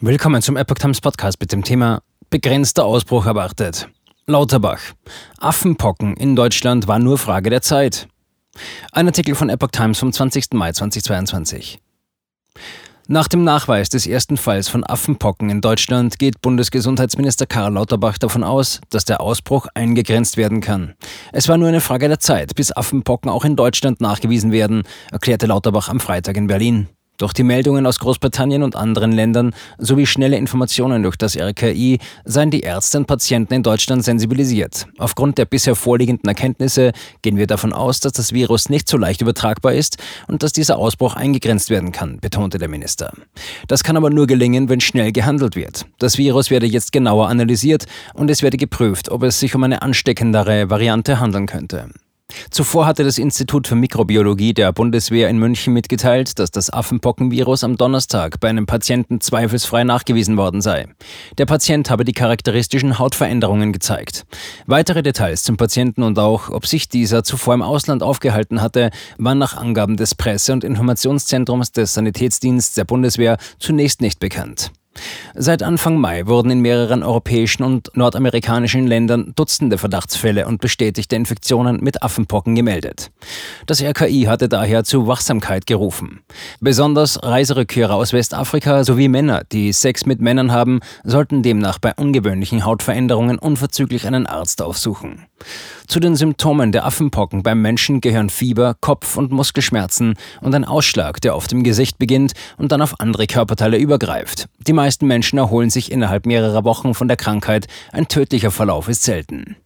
Willkommen zum Epoch Times Podcast mit dem Thema Begrenzter Ausbruch erwartet. Lauterbach. Affenpocken in Deutschland war nur Frage der Zeit. Ein Artikel von Epoch Times vom 20. Mai 2022. Nach dem Nachweis des ersten Falls von Affenpocken in Deutschland geht Bundesgesundheitsminister Karl Lauterbach davon aus, dass der Ausbruch eingegrenzt werden kann. Es war nur eine Frage der Zeit, bis Affenpocken auch in Deutschland nachgewiesen werden, erklärte Lauterbach am Freitag in Berlin. Durch die Meldungen aus Großbritannien und anderen Ländern sowie schnelle Informationen durch das RKI seien die Ärzte und Patienten in Deutschland sensibilisiert. Aufgrund der bisher vorliegenden Erkenntnisse gehen wir davon aus, dass das Virus nicht so leicht übertragbar ist und dass dieser Ausbruch eingegrenzt werden kann, betonte der Minister. Das kann aber nur gelingen, wenn schnell gehandelt wird. Das Virus werde jetzt genauer analysiert und es werde geprüft, ob es sich um eine ansteckendere Variante handeln könnte. Zuvor hatte das Institut für Mikrobiologie der Bundeswehr in München mitgeteilt, dass das Affenpockenvirus am Donnerstag bei einem Patienten zweifelsfrei nachgewiesen worden sei. Der Patient habe die charakteristischen Hautveränderungen gezeigt. Weitere Details zum Patienten und auch, ob sich dieser zuvor im Ausland aufgehalten hatte, waren nach Angaben des Presse- und Informationszentrums des Sanitätsdienstes der Bundeswehr zunächst nicht bekannt. Seit Anfang Mai wurden in mehreren europäischen und nordamerikanischen Ländern Dutzende Verdachtsfälle und bestätigte Infektionen mit Affenpocken gemeldet. Das RKI hatte daher zu Wachsamkeit gerufen. Besonders Reiserückkehrer aus Westafrika sowie Männer, die Sex mit Männern haben, sollten demnach bei ungewöhnlichen Hautveränderungen unverzüglich einen Arzt aufsuchen. Zu den Symptomen der Affenpocken beim Menschen gehören Fieber, Kopf- und Muskelschmerzen und ein Ausschlag, der oft im Gesicht beginnt und dann auf andere Körperteile übergreift. Die meisten Menschen erholen sich innerhalb mehrerer Wochen von der Krankheit, ein tödlicher Verlauf ist selten.